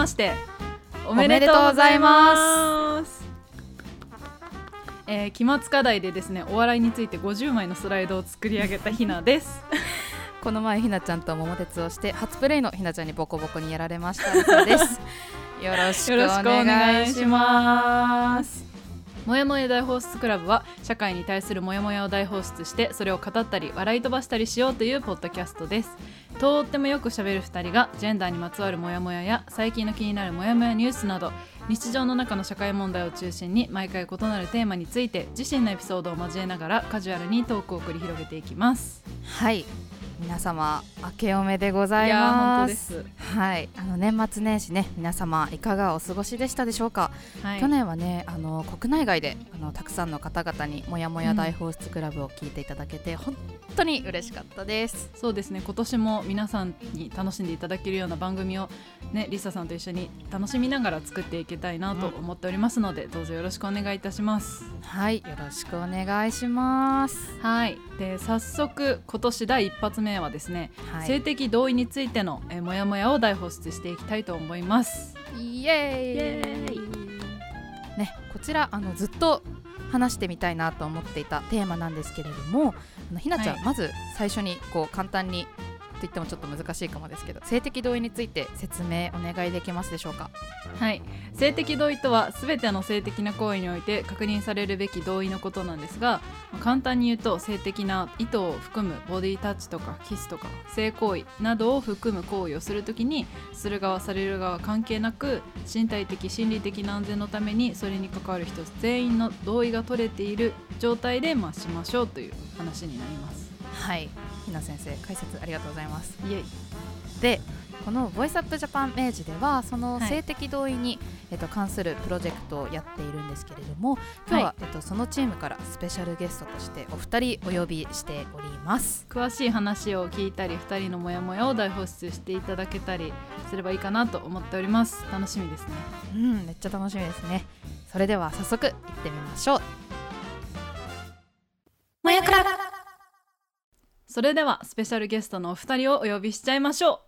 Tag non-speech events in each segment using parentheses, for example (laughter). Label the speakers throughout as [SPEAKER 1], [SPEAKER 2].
[SPEAKER 1] ましておめでとうございます。えー、期末課題でですねお笑いについて50枚のスライドを作り上げたひなです。(laughs)
[SPEAKER 2] この前ひなちゃんと桃鉄をして初プレイのひなちゃんにボコボコにやられましたで (laughs) す。よろしくお願いします
[SPEAKER 1] もやもや大放出クラブは社会に対するモヤモヤを大放出してそれを語ったり笑い飛ばしたりしようというポッドキャストです。とってもよくしゃべる2人がジェンダーにまつわるモヤモヤや最近の気になるモヤモヤニュースなど日常の中の社会問題を中心に毎回異なるテーマについて自身のエピソードを交えながらカジュアルにトークを繰り広げていきます。
[SPEAKER 2] はい。皆様明けおめでございます。はい。あの年末年始ね皆様いかがお過ごしでしたでしょうか、はい、去年はねあの国内外であのたくさんの方々にもやもや大放出クラブを聞いていただけて、うん、本当に嬉しかったです。
[SPEAKER 1] そうですね。今年も皆さんに楽しんでいただけるような番組をねリサさんと一緒に楽しみながら作っていきたいなと思っておりますので、うん、どうぞよろしくお願いいたします。
[SPEAKER 2] はい。よろしくお願いします。
[SPEAKER 1] はいで早速今年第一発目目はですね、はい、性的同意についてのえモヤモヤを大放出していきたいと思います。
[SPEAKER 2] イエーイ。ねこちらあのずっと話してみたいなと思っていたテーマなんですけれどもあのひなちゃん、はい、まず最初にこう簡単にと言ってもちょっと難しいかもですけど性的同意について説明お願いできますでしょうか？
[SPEAKER 1] はい。性的同意とは全ての性的な行為において確認されるべき同意のことなんですが簡単に言うと性的な意図を含むボディタッチとかキスとか性行為などを含む行為をするときにする側される側関係なく身体的心理的な安全のためにそれに関わる人全員の同意が取れている状態でまあしましょうという話になります。
[SPEAKER 2] はい。ひな先生解説ありがとうございます。
[SPEAKER 1] イエイ
[SPEAKER 2] でこのボイスアップジャパン明治ではその性的同意に、はい、えっと、関するプロジェクトをやっているんですけれども今日は、はい、えっと、そのチームからスペシャルゲストとしてお二人お呼びしております。
[SPEAKER 1] 詳しい話を聞いたり2人のモヤモヤを大放出していただけたりすればいいかなと思っております。楽しみですね。
[SPEAKER 2] うんめっちゃ楽しみですね。それでは早速行ってみましょう。
[SPEAKER 1] もやくらそれではスペシャルゲストのお二人をお呼びしちゃいましょう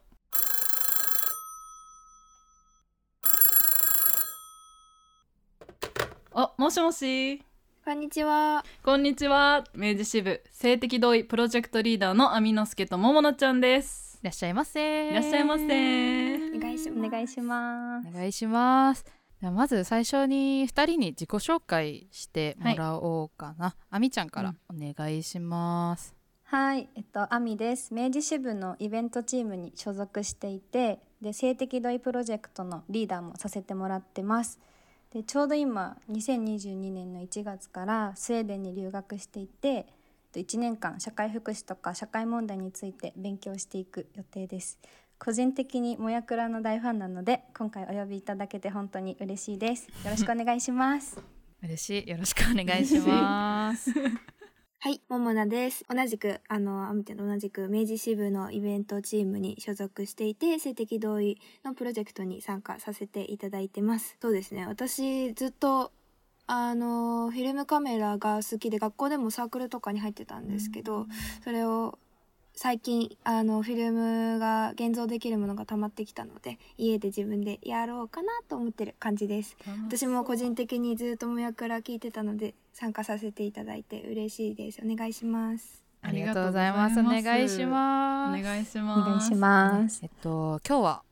[SPEAKER 1] あ、もしもし
[SPEAKER 3] こんにちは。
[SPEAKER 1] こんにちは。明治支部性的同意プロジェクトリーダーのアミノスケとももなちゃんです。
[SPEAKER 2] いらっしゃいませ。
[SPEAKER 1] いらっしゃいませ。お
[SPEAKER 3] 願いしお願いします。
[SPEAKER 2] お願いします。まず最初に2人に自己紹介してもらおうかな。はい、あみちゃんからお願いします。
[SPEAKER 3] はい、えっと、アミです。明治支部のイベントチームに所属していて、で、性的同意プロジェクトのリーダーもさせてもらってます。で、ちょうど今、2022年の1月からスウェーデンに留学していて、1年間社会福祉とか社会問題について勉強していく予定です。個人的にもやくらの大ファンなので、今回お呼びいただけて本当に嬉しいです。よろしくお願いします。
[SPEAKER 2] 嬉しい。よろしくお願いします。
[SPEAKER 3] はい、ももなです。同じく、あの、アミテと同じく明治支部のイベントチームに所属していて、性的同意のプロジェクトに参加させていただいてます。そうですね、私ずっと、あの、フィルムカメラが好きで、学校でもサークルとかに入ってたんですけど、それを最近あのフィルムが現像できるものが溜まってきたので家で自分でやろうかなと思ってる感じです。私も個人的にずっともやくら聞いてたので参加させていただいて嬉しいです。お願いします。
[SPEAKER 2] ありがとうございます。お願いします。
[SPEAKER 1] お願いします。
[SPEAKER 3] お願いします。
[SPEAKER 2] えっと今日は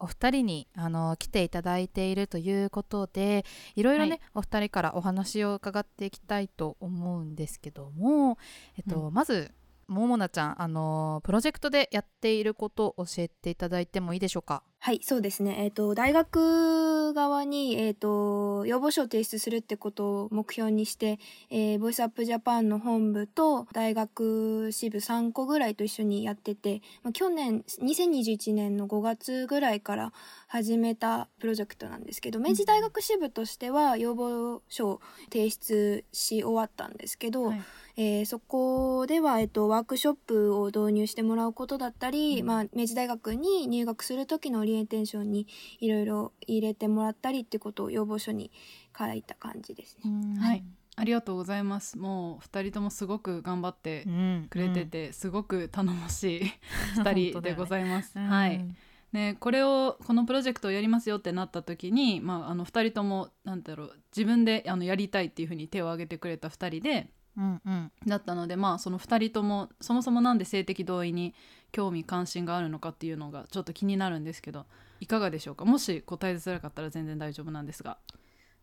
[SPEAKER 2] お二人にあの来ていただいているということでいろいろね、はい、お二人からお話を伺っていきたいと思うんですけども、えっと、うん、まずももなちゃん、あのー、プロジェクトでやっていることを教えていただいてもいいでしょうか？
[SPEAKER 3] はい、そうですね。えっ、ー、と、大学側に、えっ、ー、と、要望書を提出するってことを目標にして、えー、ボイスアップジャパンの本部と大学支部3個ぐらいと一緒にやってて、まあ、去年、2021年の5月ぐらいから始めたプロジェクトなんですけど、明治大学支部としては要望書を提出し終わったんですけど、はいえー、そこでは、えっと、ワークショップを導入してもらうことだったり、うん、まあ、明治大学に入学する時のオリエンテーションにいろいろ入れてもらったりってことを要望書に書いた感じですね。
[SPEAKER 1] はい、ありがとうございます。もう二人ともすごく頑張ってくれてて、うん、すごく頼もしい (laughs) 二人でございます。ね、はい。ね、これをこのプロジェクトをやりますよってなった時に、まあ、あの2人ともなんだろう自分であのやりたいっていうふうに手を挙げてくれた2人で
[SPEAKER 2] うんうん。
[SPEAKER 1] だったので、まあ、その2人ともそもそもなんで性的同意に興味関心があるのかっていうのがちょっと気になるんですけどいかがでしょうか？もし答えづらかったら全然大丈夫なんですが。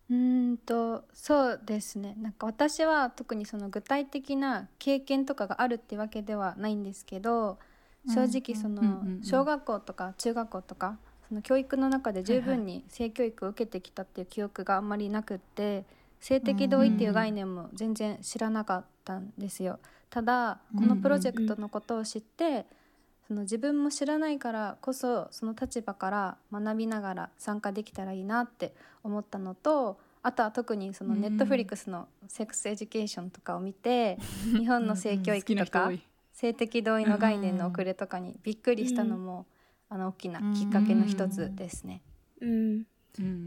[SPEAKER 4] うーんとそうですね。なんか私は特にその具体的な経験とかがあるってわけではないんですけど正直その小学校とか中学校とかその教育の中で十分に性教育を受けてきたっていう記憶があんまりなくって性的同意っていう概念も全然知らなかったんですよ。ただこのプロジェクトのことを知ってその自分も知らないからこそその立場から学びながら参加できたらいいなって思ったのとあとは特にその
[SPEAKER 1] うん
[SPEAKER 4] Netflix の Sex Education とかを見て (laughs) 日本の性教育とか性的同意の概念の遅れとかにびっくりしたのもあの大きなきっかけの一つですね。
[SPEAKER 3] うん
[SPEAKER 1] うん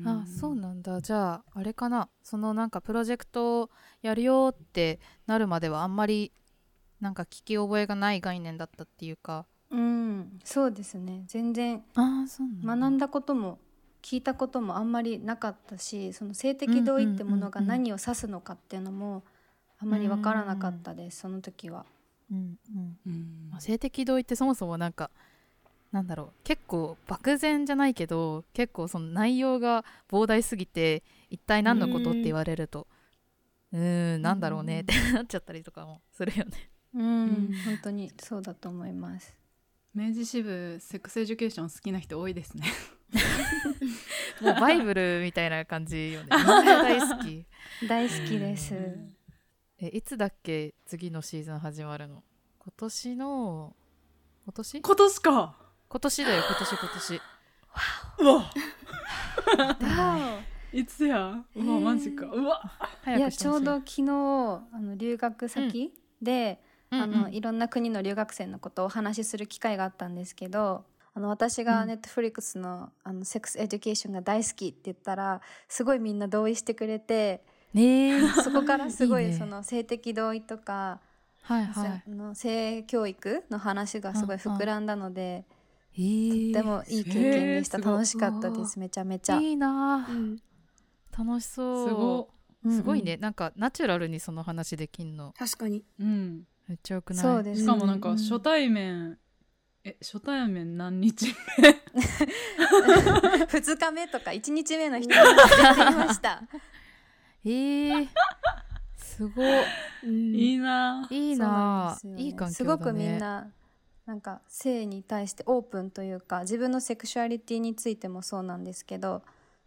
[SPEAKER 2] あそうなんだ。じゃああれかな。そのなんかプロジェクトやるよってなるまではあんまりなんか聞き覚えがない概念だったっていうか。
[SPEAKER 4] うん、そうですね。全然
[SPEAKER 2] ああそうなんだ。
[SPEAKER 4] 学んだことも聞いたこともあんまりなかったしその性的同意ってものが何を指すのかっていうのもあんまり分からなかったです、その時は。
[SPEAKER 2] うんうん。
[SPEAKER 1] うん。
[SPEAKER 2] まあ性的同意ってそもそもなんかなんだろう結構漠然じゃないけど結構その内容が膨大すぎて一体何のことって言われるとうーんなんだろうねってなっちゃったりとかもするよね。
[SPEAKER 4] うん、本当にそうだと思います。
[SPEAKER 1] 明治支部 Sex Education 好きな人多いですね。(laughs)
[SPEAKER 2] もうバイブルみたいな感じよね。(laughs) 大好き。
[SPEAKER 4] 大好きです。
[SPEAKER 2] えいつだっけ次のシーズン始まるの？今年の今年？
[SPEAKER 1] 今年か
[SPEAKER 2] 今年だよ今年今年。
[SPEAKER 1] うわ。
[SPEAKER 4] わ (laughs)
[SPEAKER 1] いつや？うわマジか。うわ。
[SPEAKER 4] おい。やちょうど昨日あの留学先で、
[SPEAKER 2] うん
[SPEAKER 4] あの
[SPEAKER 2] うん
[SPEAKER 4] いろんな国の留学生のことをお話しする機会があったんですけどあの私が
[SPEAKER 2] うん。
[SPEAKER 4] Netflix の,、あの Sex Education が大好きって言ったらすごいみんな同意してくれて
[SPEAKER 2] ねえ。(laughs)
[SPEAKER 4] そこからすごい
[SPEAKER 2] いいね
[SPEAKER 4] その性的同意とか
[SPEAKER 2] はいはい。
[SPEAKER 4] 性教育の話がすごい膨らんだので、
[SPEAKER 2] えー。
[SPEAKER 4] とってもいい経験でした、楽しかったです。めちゃめちゃ。
[SPEAKER 2] いいなあ
[SPEAKER 3] うん。
[SPEAKER 2] 楽しそう。
[SPEAKER 1] すご。
[SPEAKER 2] すごいね、なんかナチュラルにその話できんの。
[SPEAKER 3] 確かに。
[SPEAKER 1] うん。
[SPEAKER 2] めっちゃよくない？
[SPEAKER 4] そうです。
[SPEAKER 1] しかもなんか
[SPEAKER 4] うん
[SPEAKER 1] 初対面。え初対面何日
[SPEAKER 4] 2 (laughs) 日目とか1日目の人も全然いました。(laughs)
[SPEAKER 2] えー、すごい
[SPEAKER 3] うん
[SPEAKER 1] いいな。い
[SPEAKER 2] い
[SPEAKER 4] な
[SPEAKER 2] いい環境
[SPEAKER 4] すごくみんななんか性に対してオープンというか自分のセクシュアリティについてもそうなんですけど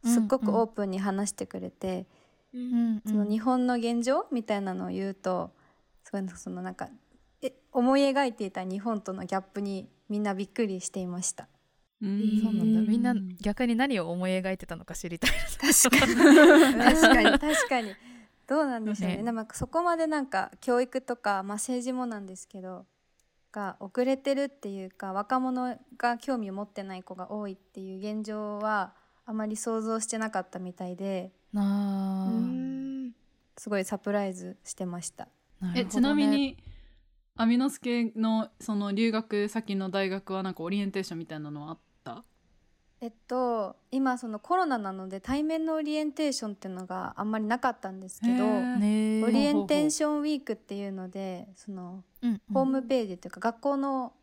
[SPEAKER 4] すっごくオープンに話してくれて、
[SPEAKER 2] うん
[SPEAKER 4] その日本の現状みたいなのを言うとすごいそのなんかえ思い描いていた日本とのギャップにみんなびっくりしていました。
[SPEAKER 1] うん。
[SPEAKER 2] そうなんだ。
[SPEAKER 3] うん
[SPEAKER 2] みんな逆に何を思い描いてたのか知りたい。
[SPEAKER 3] 確かに。(laughs)
[SPEAKER 4] 確かに。確かに。どうなんでしょうね。
[SPEAKER 2] ね。
[SPEAKER 4] でもそこまでなんか教育とか、まあ、政治もなんですけどが遅れてるっていうか若者が興味を持ってない子が多いっていう現状はあまり想像してなかったみたいですごいサプライズしてました。
[SPEAKER 2] な
[SPEAKER 1] えちなみにアミノスケのその留学先の大学はなんかオリエンテーションみたいなのはあった
[SPEAKER 4] えっと今そのコロナなので対面のオリエンテーションっていうのがあんまりなかったんですけどオリエンテーションウィークっていうのでそのホームページというか学校の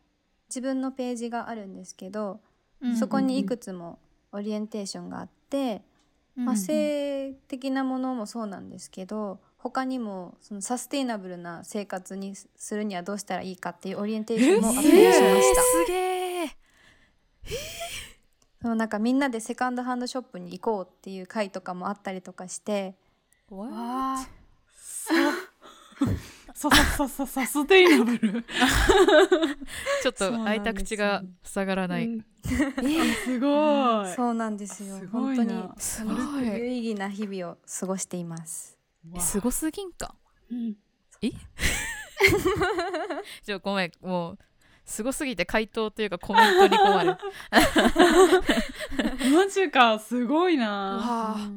[SPEAKER 4] 自分のページがあるんですけど、
[SPEAKER 2] うん
[SPEAKER 4] そこにいくつもオリエンテーションがあって、まあ、性的なものもそうなんですけど他にもそのサステイナブルな生活にするにはどうしたらいいかっていうオリエンテーションもアップしました。
[SPEAKER 2] すげえ
[SPEAKER 4] そのなんかみんなでセカンドハンドショップに行こうっていう会とかもあったりとかして
[SPEAKER 2] わ
[SPEAKER 3] わ
[SPEAKER 1] ささささサステイナブル
[SPEAKER 2] ちょっと開いた口が塞がら
[SPEAKER 3] あ
[SPEAKER 2] ない、
[SPEAKER 3] うん
[SPEAKER 1] すごい
[SPEAKER 4] そうなんですよ本当に
[SPEAKER 2] すご
[SPEAKER 4] 有
[SPEAKER 2] い
[SPEAKER 4] 意義な日々を過ごしています。
[SPEAKER 1] わ
[SPEAKER 2] すごすぎんか
[SPEAKER 3] うん
[SPEAKER 2] ちょごめんもうすごすぎて回答というかコメントに困る。(laughs)
[SPEAKER 1] マジかすごいな。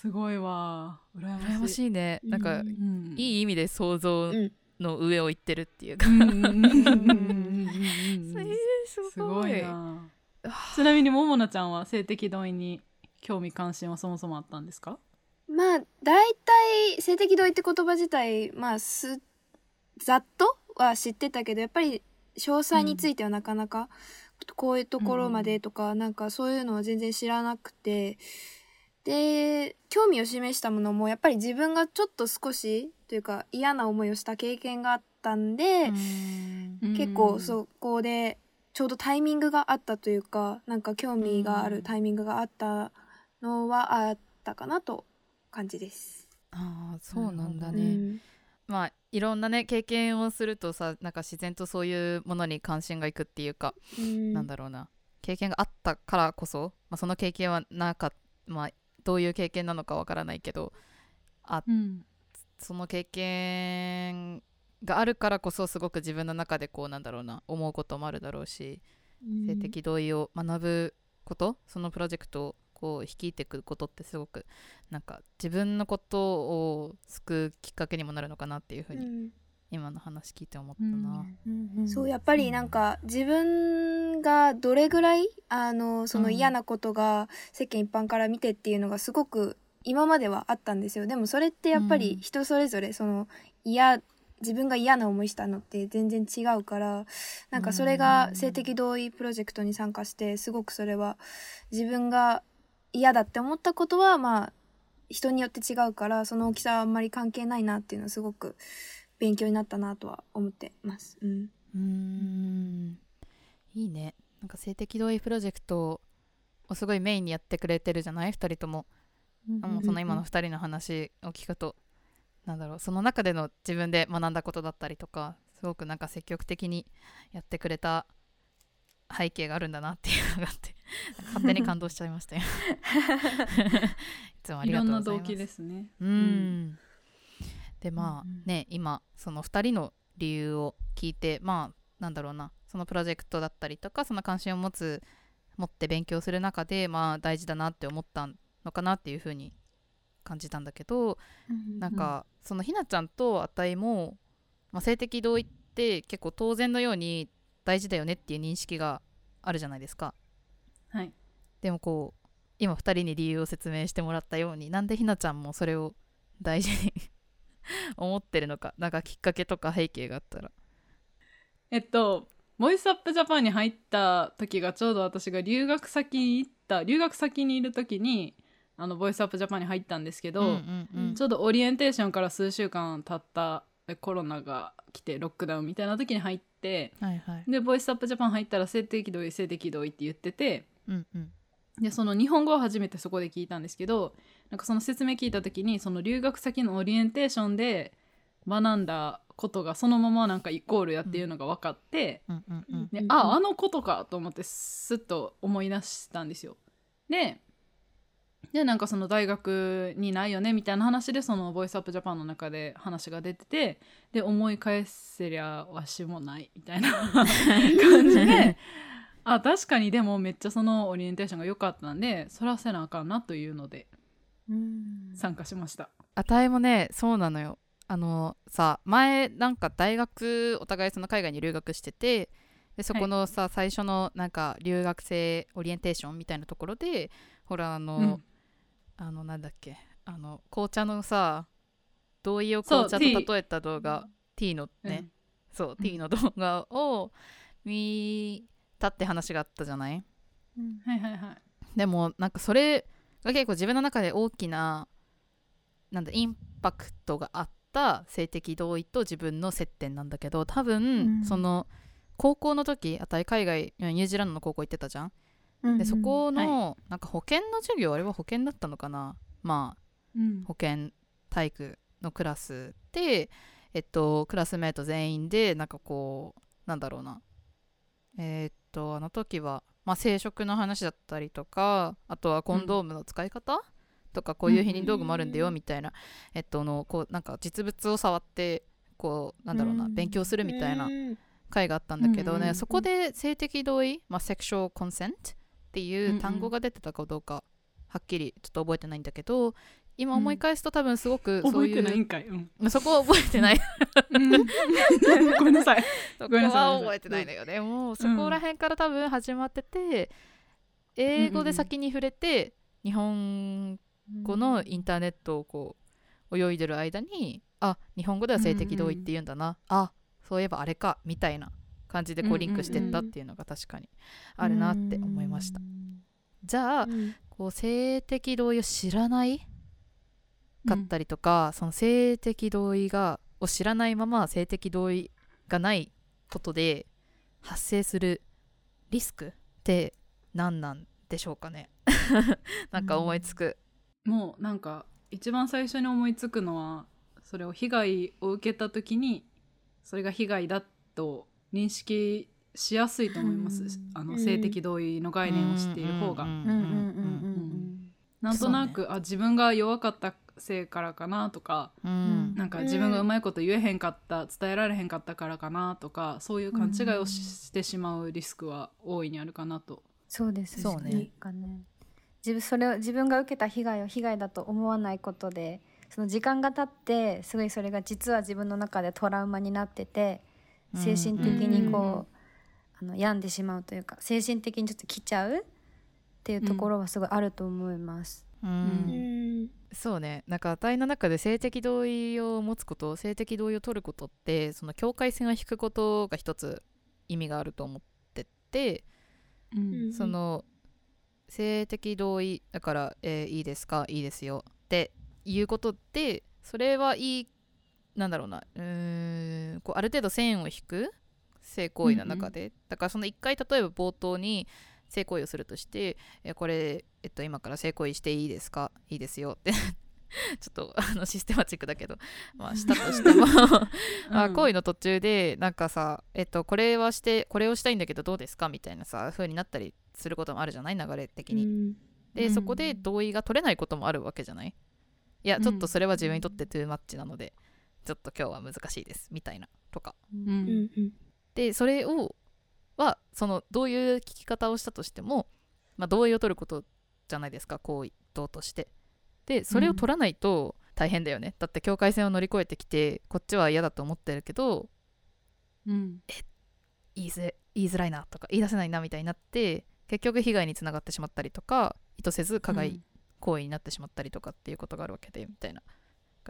[SPEAKER 1] すごいわ。羨ましい。
[SPEAKER 2] 羨ましいね。なんか、
[SPEAKER 3] うん。
[SPEAKER 1] うん
[SPEAKER 2] いい意味で想像
[SPEAKER 3] うん
[SPEAKER 2] の上を行ってるっていうか、
[SPEAKER 1] うん。うん。うん。うん。うん。うん。うん。(laughs)
[SPEAKER 2] えーす
[SPEAKER 1] すごいな。ちなみにももなちゃんは性的同意に興味関心はそもそもあったんですか？
[SPEAKER 3] まあ大体性的同意って言葉自体まあすざっとは知ってたけどやっぱり詳細についてはなかなか、こういうところまでとか、なんかそういうのは全然知らなくて。で興味を示したものもやっぱり自分がちょっと少しというか嫌な思いをした経験があったんで、結構そこでちょうどタイミングがあったというかなんか興味があるタイミングがあったのはあったかなと感じです。
[SPEAKER 2] ああそうなんだね、
[SPEAKER 3] うん
[SPEAKER 2] まあいろんなね経験をするとさなんか自然とそういうものに関心がいくっていうか、
[SPEAKER 3] うん。
[SPEAKER 2] なんだろうな。経験があったからこそ、まあ、その経験はなかまあどういう経験なのかわからないけどあ
[SPEAKER 1] うん。
[SPEAKER 2] その経験があるからこそすごく自分の中でこうなんだろうな思うこともあるだろうし、性的同意を学ぶことそのプロジェクトをこう率いていくことってすごくなんか自分のことを救うきっかけにもなるのかなっていうふうに、
[SPEAKER 3] うん。
[SPEAKER 2] 今の話聞いて思ったな。
[SPEAKER 3] そうやっぱりなんか自分がどれぐらいあのその
[SPEAKER 2] うん
[SPEAKER 3] 嫌なことが世間一般から見てっていうのがすごく今まではあったんですよ。でもそれってやっぱり人それぞれその嫌自分が嫌な思いしたのって全然違うからなんかそれが性的同意プロジェクトに参加してすごくそれは自分が嫌だって思ったことはまあ人によって違うからその大きさはあんまり関係ないなっていうのはすごく勉強になったなとは思ってます。うん。
[SPEAKER 2] うーん。いいね。なんか性的同意プロジェクトをすごいメインにやってくれてるじゃない？2人とも、もうその今の2人の話を聞くと。なんだろう。その中での自分で学んだことだったりとかすごくなんか積極的にやってくれた背景があるんだなっていうのがあって勝手に感動しちゃいましたよ。(laughs) いつもありがとうんございます。
[SPEAKER 1] な動機ですね。
[SPEAKER 2] うん。でまあ
[SPEAKER 1] うんうん。
[SPEAKER 2] ね今その2人の理由を聞いてまあなんだろうな。そのプロジェクトだったりとかその関心を持つ持って勉強する中でまあ大事だなって思ったのかなっていうふうに感じたんだけどなんかそのひなちゃんとあたいも、まあ、性的同意って結構当然のように大事だよねっていう認識があるじゃないですか。
[SPEAKER 1] はい。
[SPEAKER 2] でもこう今2人に理由を説明してもらったようになんでひなちゃんもそれを大事に (laughs) 思ってるのかなんかきっかけとか背景があったら。
[SPEAKER 1] えっと Voice Up Japan に入った時がちょうど私が留学先に行った留学先にいる時にあの Voice Up Japan に入ったんですけど、
[SPEAKER 2] うんうんうん。
[SPEAKER 1] ちょうどオリエンテーションから数週間経ったえコロナが来てロックダウンみたいな時に入って
[SPEAKER 2] はいはい。
[SPEAKER 1] で Voice Up Japan 入ったら性的同意性的同意って言ってて
[SPEAKER 2] うんうん。
[SPEAKER 1] でその日本語を初めてそこで聞いたんですけどなんかその説明聞いた時にその留学先のオリエンテーションで学んだことがそのままなんかイコールやっていうのが分かって、
[SPEAKER 2] うんうんうん
[SPEAKER 1] で
[SPEAKER 3] うん。
[SPEAKER 1] ああのことかと思ってスッと思い出したんですよ。ででなんかその大学にないよねみたいな話でそのボイスアップジャパンの中で話が出ててで思い返せりゃわしもないみたいな (laughs) 感じであ確かにでもめっちゃそのオリエンテーションが良かったんでそらせなあかんなというので参加しました。
[SPEAKER 2] あたいもねそうなのよ。あのさ前なんか大学お互いその海外に留学しててでそこのさ、最初のなんか留学生オリエンテーションみたいなところでほらあの、
[SPEAKER 1] うん
[SPEAKER 2] あのなんだっけ？あの紅茶のさ同意を紅茶と例えた動画？T のね、
[SPEAKER 1] うん。
[SPEAKER 2] そう
[SPEAKER 1] うん。
[SPEAKER 2] T の動画を見たって話があったじゃない？
[SPEAKER 1] はいはいはい。
[SPEAKER 2] でもなんかそれが結構自分の中で大きななんだインパクトがあった性的同意と自分の接点なんだけど多分、
[SPEAKER 3] うん。
[SPEAKER 2] その高校の時あたり海外ニュージーランドの高校行ってたじゃん、でそこの、なんか保険の授業あれは保険だったのかな？まあ
[SPEAKER 1] うん。
[SPEAKER 2] 保健体育のクラスでえっとクラスメート全員でなんかこうなんだろうな。えーっとあの時は、まあ、生殖の話だったりとかあとはコンドームの使い方、とかこういう避妊道具もあるんだよみたいな、えっとのこうなんか実物を触ってこうなんだろうな、
[SPEAKER 1] うん
[SPEAKER 2] 勉強するみたいな
[SPEAKER 3] うん
[SPEAKER 2] 回があったんだけどね、
[SPEAKER 1] うんうんうん
[SPEAKER 2] そこで性的同意、まあ、セクシュアルコンセントっていう単語が出てたかどうかはっきりちょっと覚えてないんだけど今思い返すと多分すごくそういう、
[SPEAKER 1] 覚えてないんかい。うん。
[SPEAKER 2] まあそこは覚えてない。
[SPEAKER 1] うん。(laughs) ごめんなさい。(laughs)
[SPEAKER 2] そこは覚えてないんだよねもうそこら辺から多分始まってて、英語で先に触れて、日本語のインターネットをこう泳いでる間にあ日本語では性的同意って言うんだな、あそういえばあれかみたいな感じでこうリンクしてったっていうのが確かにあるなって思いました。じゃあ、
[SPEAKER 3] うん。
[SPEAKER 2] こう性的同意を知らないかったりとか、その性的同意がを知らないまま性的同意がないことで発生するリスクって何なんでしょうかね？(laughs) なんか思いつく、
[SPEAKER 1] もうなんか一番最初に思いつくのはそれを被害を受けた時にそれが被害だと認識しやすいと思います、
[SPEAKER 4] うん。
[SPEAKER 1] あの
[SPEAKER 3] うん。
[SPEAKER 1] 性的同意の概念を知っている方が、なんとなく、あ自分が弱かったせいからかなとか
[SPEAKER 2] うん。
[SPEAKER 4] うん
[SPEAKER 1] なん。か自分がうまいこと言えへんかった伝えられへんかったからかなとかそういう勘違いをし,、してしまうリスクは大いにあるかなと。
[SPEAKER 4] そうです
[SPEAKER 2] そうね。
[SPEAKER 4] ね。自分それを自分が受けた被害を被害だと思わないことでその時間が経ってすごいそれが実は自分の中でトラウマになってて精神的にこう、あの病んでしまうというか精神的にちょっと来ちゃうっていうところはすごいあると思います。
[SPEAKER 2] うん。
[SPEAKER 3] うん。
[SPEAKER 2] そうね。なんか値の中で性的同意を持つこと性的同意を取ることってその境界線を引くことが一つ意味があると思ってて、
[SPEAKER 3] うん。
[SPEAKER 2] その性的同意だから、えーいいですか？いいですよ。っていうことってそれはいいなんだろうな。うーんこうある程度線を引く性行為の中で、だからその一回例えば冒頭に性行為をするとして「えこれ、えっと、今から性行為していいですか？いいですよ」って。(laughs) ちょっとあのシステマチックだけど、まあ、したとしても。(laughs) あ行為の途中でなんかさ、えっと、これはしてこれをしたいんだけどどうですか？みたいなさ風になったりすることもあるじゃない？流れ的に。
[SPEAKER 3] うん。
[SPEAKER 2] で、
[SPEAKER 1] うん
[SPEAKER 2] そこで同意が取れないこともあるわけじゃない？いやちょっとそれは自分にとってトゥーマッチなので、ちょっと今日は難しいですみたいなとか。
[SPEAKER 1] うん。
[SPEAKER 3] うんうん
[SPEAKER 2] でそれをはそのどういう聞き方をしたとしても、まあ、同意を取ることじゃないですか行為動として。でそれを取らないと大変だよね、だって境界線を乗り越えてきてこっちは嫌だと思ってるけど
[SPEAKER 1] うん。
[SPEAKER 2] 言いづれ言いづらいなとか言い出せないなみたいになって結局被害につながってしまったりとか意図せず加害行為になってしまったりとかっていうことがあるわけでみたいな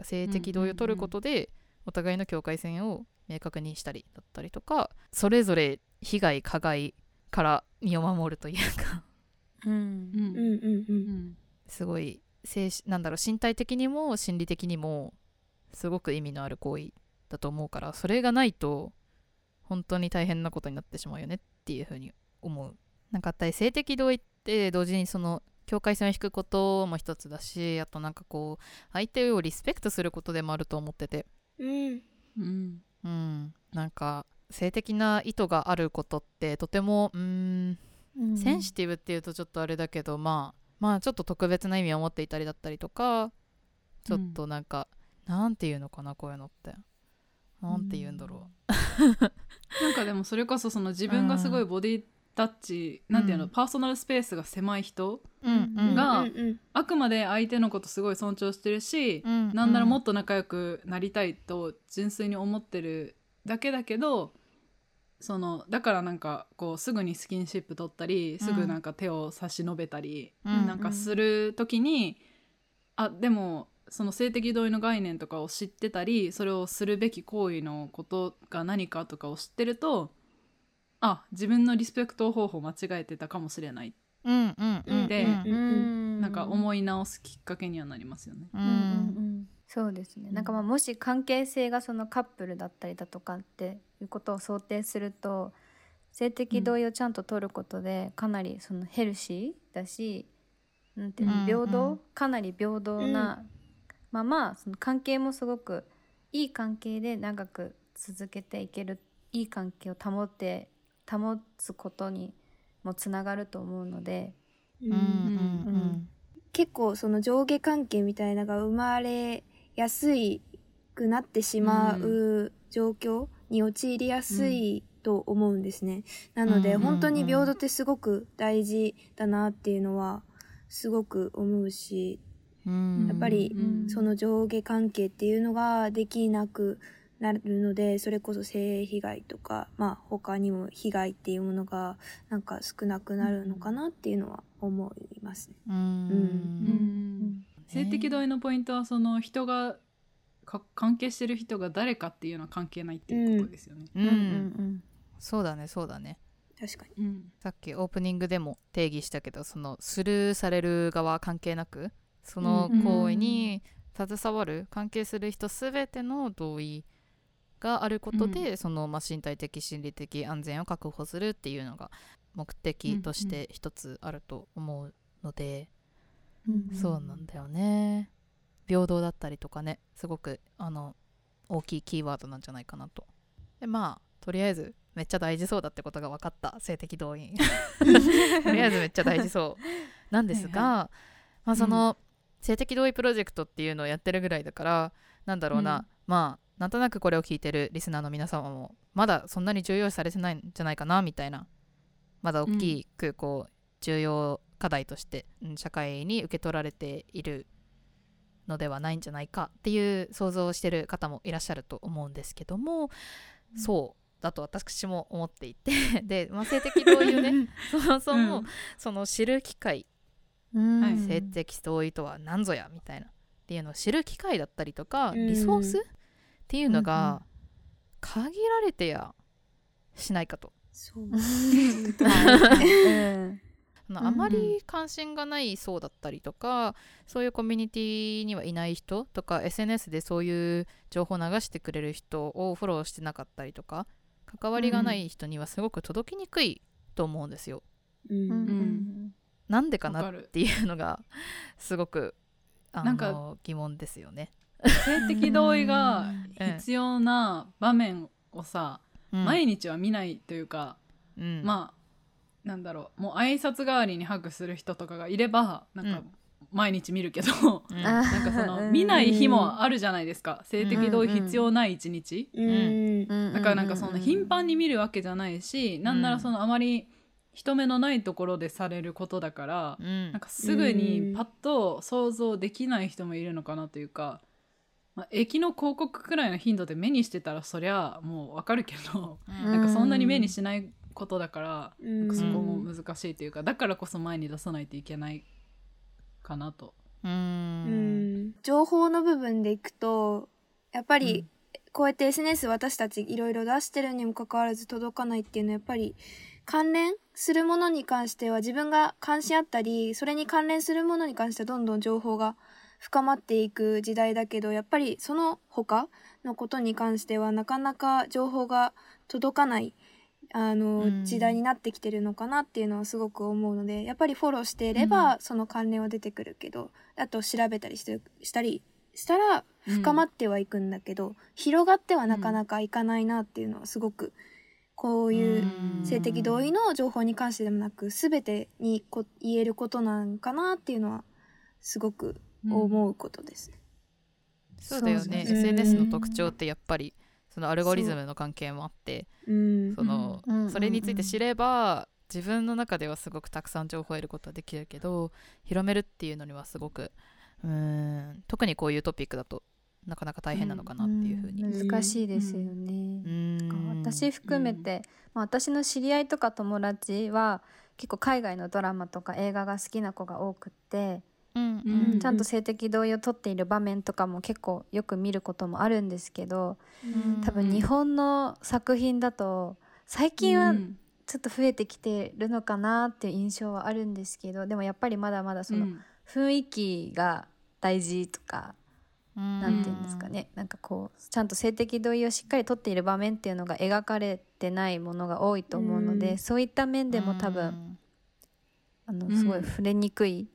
[SPEAKER 2] 性的同意を取ることでお互いの境界線を明確にしたりだったりとかそれぞれ被害加害から身を守るというか。
[SPEAKER 4] うん。
[SPEAKER 1] うん。
[SPEAKER 3] うん。うん。う
[SPEAKER 1] うん。ん
[SPEAKER 2] すごい精神なんだろう身体的にも心理的にもすごく意味のある行為だと思うからそれがないと本当に大変なことになってしまうよねっていうふうに思う。なんか対性的同意って同時にその境界線を引くことも一つだしあとなんかこう相手をリスペクトすることでもあると思ってて。
[SPEAKER 3] うん。
[SPEAKER 1] うん。
[SPEAKER 2] うん。なんか性的な意図があることってとてもうーん
[SPEAKER 4] うん。
[SPEAKER 2] センシティブっていうとちょっとあれだけど、まあまあちょっと特別な意味を持っていたりだったりとかちょっとなんか、なんていうのかなこういうのって。なんて言うんだろ
[SPEAKER 1] なんかでもそれこそその自分がすごいボディタッチ、なんていうの
[SPEAKER 2] うん
[SPEAKER 1] パーソナルスペースが狭い人
[SPEAKER 2] う、うんうん
[SPEAKER 1] が
[SPEAKER 3] うんうん。
[SPEAKER 1] あくまで相手のことすごい尊重してるし、
[SPEAKER 2] うん。
[SPEAKER 1] なんならもっと仲良くなりたいと純粋に思ってるだけだけどそのだからなんかこうすぐにスキンシップ取ったりすぐなんか手を差し伸べたり、
[SPEAKER 2] うん。
[SPEAKER 1] なんかする時に、あでもその性的同意の概念とかを知ってたりそれをするべき行為のことが何かとかを知ってるとあ自分のリスペクト方法間違えてたかもしれない、
[SPEAKER 2] うんうんうん
[SPEAKER 1] でなんか思い直すきっかけにはなりますよね。
[SPEAKER 2] う
[SPEAKER 4] うんんうんうん。そうですね。なんかまあもし関係性がそのカップルだったりだとかっていうことを想定すると性的同意をちゃんと取ることでかなりそのヘルシーだしなんていうの
[SPEAKER 2] うん
[SPEAKER 4] 平等、
[SPEAKER 2] うん。
[SPEAKER 4] かなり平等なままその関係もすごくいい関係で長く続けていけるいい関係を保って保つことにもつながると思うので。
[SPEAKER 3] うん
[SPEAKER 2] うんうん。
[SPEAKER 3] 結構その上下関係みたいなのが生まれやすいくなってしまう状況に陥りやすいと思うんですね。なので
[SPEAKER 2] うん
[SPEAKER 3] 本当に平等ってすごく大事だなっていうのはすごく思うし
[SPEAKER 2] うん。
[SPEAKER 3] やっぱり
[SPEAKER 4] うん。
[SPEAKER 3] その上下関係っていうのができなくなるのでそれこそ性被害とかまあ他にも被害っていうものがなんか少なくなるのかなっていうのは思いますね。
[SPEAKER 2] うん。
[SPEAKER 1] うん。性的同意のポイントはその人がか関係してる人が誰かっていうのは関係ないっていうことですよね。
[SPEAKER 2] うん。
[SPEAKER 4] うん。うん
[SPEAKER 2] そうだねそうだね。
[SPEAKER 3] 確かに。
[SPEAKER 1] うん。
[SPEAKER 2] さっきオープニングでも定義したけどそのスルーされる側関係なくその行為に携わる関係する人全ての同意があることで、その、まあ、身体的心理的安全を確保するっていうのが目的として一つあると思うので、
[SPEAKER 4] うん
[SPEAKER 2] そうなんだよね。平等だったりとかねすごくあの大きいキーワードなんじゃないかなと。でまあとりあえずめっちゃ大事そうだってことが分かった。性的同意 (laughs) とりあえずめっちゃ大事そうなんですが
[SPEAKER 1] は
[SPEAKER 2] まあその、性的同意プロジェクトっていうのをやってるぐらいだからなんだろうな、
[SPEAKER 1] うん。
[SPEAKER 2] まあなんとなくこれを聞いてるリスナーの皆様もまだそんなに重要視されてないんじゃないかなみたいな。まだ大きくこう重要課題として、うん。社会に受け取られているのではないんじゃないかっていう想像をしてる方もいらっしゃると思うんですけども、そう。だと私も思っていて。(laughs) で、まあ、性的同意をねそもそも、
[SPEAKER 1] うん。
[SPEAKER 2] その知る機会
[SPEAKER 4] うん。
[SPEAKER 1] はい
[SPEAKER 2] 性的同意とは何ぞやみたいな。っていうのを知る機会だったりとか
[SPEAKER 3] うん。
[SPEAKER 2] リソースっていうのが限られてやしないかと。
[SPEAKER 3] そう。
[SPEAKER 4] うん
[SPEAKER 2] あまり関心がない層だったりとか、そういうコミュニティにはいない人とか SNS でそういう情報を流してくれる人をフォローしてなかったりとか関わりがない人にはすごく届きにくいと思うんですよ。
[SPEAKER 3] う
[SPEAKER 4] うん
[SPEAKER 3] ん。
[SPEAKER 2] なんでかなっていうのがすごくあの疑問ですよね。
[SPEAKER 1] 性的同意が
[SPEAKER 2] うん。
[SPEAKER 1] 必要な場面をさ、
[SPEAKER 2] うん。
[SPEAKER 1] 毎日は見ないというか、
[SPEAKER 2] うん。
[SPEAKER 1] まあなんだろうもう挨拶代わりにハグする人とかがいればなんか
[SPEAKER 2] うん。
[SPEAKER 1] 毎日見るけど、
[SPEAKER 2] うん。
[SPEAKER 4] あ (laughs)
[SPEAKER 1] なんかその
[SPEAKER 4] うん。
[SPEAKER 1] 見ない日もあるじゃないですか。性的同意必要ない一日、
[SPEAKER 3] うん。
[SPEAKER 1] だからなんかその頻繁に見るわけじゃないし、なんならそのあまり人目のないところでされることだから、
[SPEAKER 2] うん。
[SPEAKER 1] なんかすぐにパッと想像できない人もいるのかなというか、まあ、駅の広告くらいの頻度で目にしてたらそりゃもうわかるけど、
[SPEAKER 2] うん
[SPEAKER 1] なんかそんなに目にしないことだから、
[SPEAKER 3] うん
[SPEAKER 1] そこも難しいというかだからこそ前に出さないといけないかなと。
[SPEAKER 2] う
[SPEAKER 3] うんん。情報の部分でいくと、やっぱり、こうやって SNS 私たちいろいろ出してるにもかかわらず届かないっていうのはやっぱり関連するものに関しては自分が関心あったりそれに関連するものに関してはどんどん情報が深まっていく時代だけどやっぱりその他のことに関してはなかなか情報が届かないあの、
[SPEAKER 2] うん。
[SPEAKER 3] 時代になってきてるのかなっていうのはすごく思うのでやっぱりフォローしていれば、その関連は出てくるけどあと調べたりしてしたりしたら深まってはいくんだけど、広がってはなかなかいかないなっていうのはすごくこういう
[SPEAKER 2] うん。
[SPEAKER 3] 性的同意の情報に関してでもなく全てにこ言えることなんかなっていうのはすごく思うことです。ね。
[SPEAKER 2] そうだよね。SNS の特徴ってやっぱりそのアルゴリズムの関係もあって
[SPEAKER 3] うん。
[SPEAKER 2] その
[SPEAKER 4] うん。
[SPEAKER 2] それについて知れば自分の中ではすごくたくさん情報を得ることはできるけど広めるっていうのにはすごくうーん特にこういうトピックだとなかなか大変なのかなっていうふうに。
[SPEAKER 4] ん。難しいですよね。
[SPEAKER 2] うん。
[SPEAKER 4] 私含めて、まあ、私の知り合いとか友達は結構海外のドラマとか映画が好きな子が多くって、
[SPEAKER 2] うん
[SPEAKER 1] うん。
[SPEAKER 4] ちゃんと性的同意を取っている場面とかも結構よく見ることもあるんですけど多分日本の作品だと最近は
[SPEAKER 1] うん。
[SPEAKER 4] ちょっと増えてきてるのかなっていう印象はあるんですけどでもやっぱりまだまだその
[SPEAKER 1] うん。
[SPEAKER 4] 雰囲気が大事とか、
[SPEAKER 2] うん。
[SPEAKER 4] なんていうんですかね。なんかこうちゃんと性的同意をしっかり取っている場面っていうのが描かれてないものが多いと思うので、
[SPEAKER 3] うん。
[SPEAKER 4] そういった面でも多分、
[SPEAKER 2] うん。
[SPEAKER 4] あの
[SPEAKER 1] うん
[SPEAKER 4] すごい触れにくい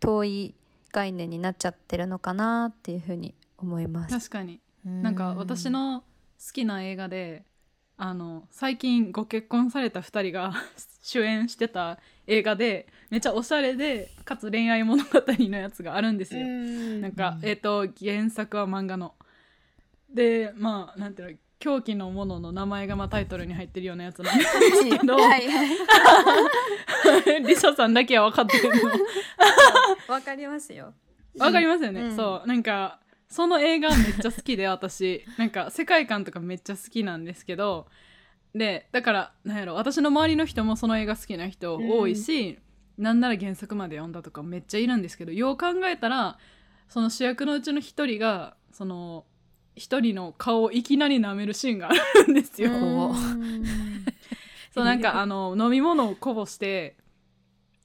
[SPEAKER 4] 遠い概念になっちゃってるのかなっていうふうに思います。
[SPEAKER 1] 確かになんか私の好きな映画であの最近ご結婚された2人が (laughs) 主演してた映画でめっちゃおしゃれでかつ恋愛物語のやつがあるんですよ。なんか、
[SPEAKER 2] うん
[SPEAKER 1] えっ、と原作は漫画の。でまあなんていうの狂気のものの名前がまあタイトルに入ってるようなやつなんですけど、
[SPEAKER 3] はいはい。(laughs)
[SPEAKER 1] リサさんだけは分かってるの。(laughs)
[SPEAKER 4] わかりますよ。
[SPEAKER 1] わかりますよね、
[SPEAKER 4] うん。
[SPEAKER 1] そう。なんかその映画めっちゃ好きで私。なんか世界観とかめっちゃ好きなんですけど。でだからなんやろ。私の周りの人もその映画好きな人多いし、なんなら原作まで読んだとかめっちゃいるんですけどよう考えたらその主役のうちの一人がその一人の顔をいきなり舐めるシーンがあるんですよ。そうなんかあの飲み物をこぼして